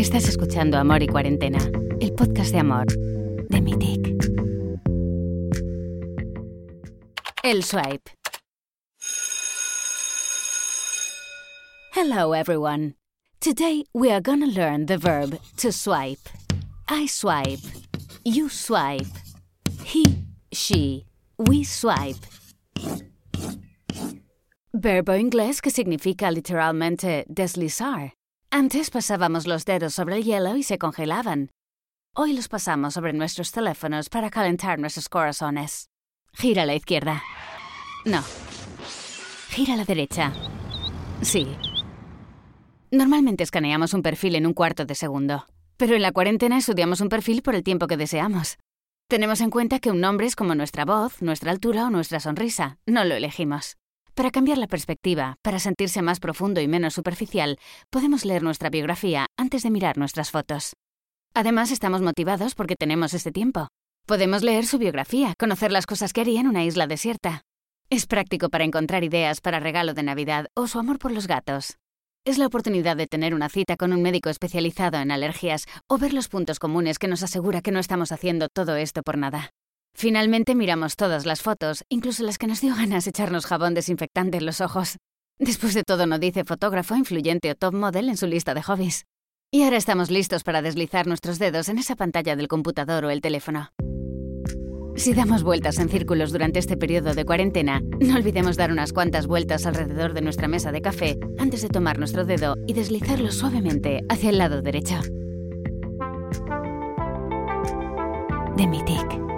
Estás escuchando Amor y Cuarentena, el podcast de amor de Mythic. El swipe. Hello, everyone. Today we are gonna learn the verb to swipe. I swipe. You swipe. He, she, we swipe. Verbo inglés que significa literalmente deslizar. Antes pasábamos los dedos sobre el hielo y se congelaban. Hoy los pasamos sobre nuestros teléfonos para calentar nuestros corazones. Gira a la izquierda. No. Gira a la derecha. Sí. Normalmente escaneamos un perfil en un cuarto de segundo, pero en la cuarentena estudiamos un perfil por el tiempo que deseamos. Tenemos en cuenta que un nombre es como nuestra voz, nuestra altura o nuestra sonrisa. No lo elegimos. Para cambiar la perspectiva, para sentirse más profundo y menos superficial, podemos leer nuestra biografía antes de mirar nuestras fotos. Además, estamos motivados porque tenemos este tiempo. Podemos leer su biografía, conocer las cosas que haría en una isla desierta. Es práctico para encontrar ideas para regalo de Navidad o su amor por los gatos. Es la oportunidad de tener una cita con un médico especializado en alergias o ver los puntos comunes que nos asegura que no estamos haciendo todo esto por nada. Finalmente miramos todas las fotos, incluso las que nos dio ganas echarnos jabón desinfectante en los ojos. Después de todo, no dice fotógrafo, influyente o top model en su lista de hobbies. Y ahora estamos listos para deslizar nuestros dedos en esa pantalla del computador o el teléfono. Si damos vueltas en círculos durante este periodo de cuarentena, no olvidemos dar unas cuantas vueltas alrededor de nuestra mesa de café antes de tomar nuestro dedo y deslizarlo suavemente hacia el lado derecho. De Mythic.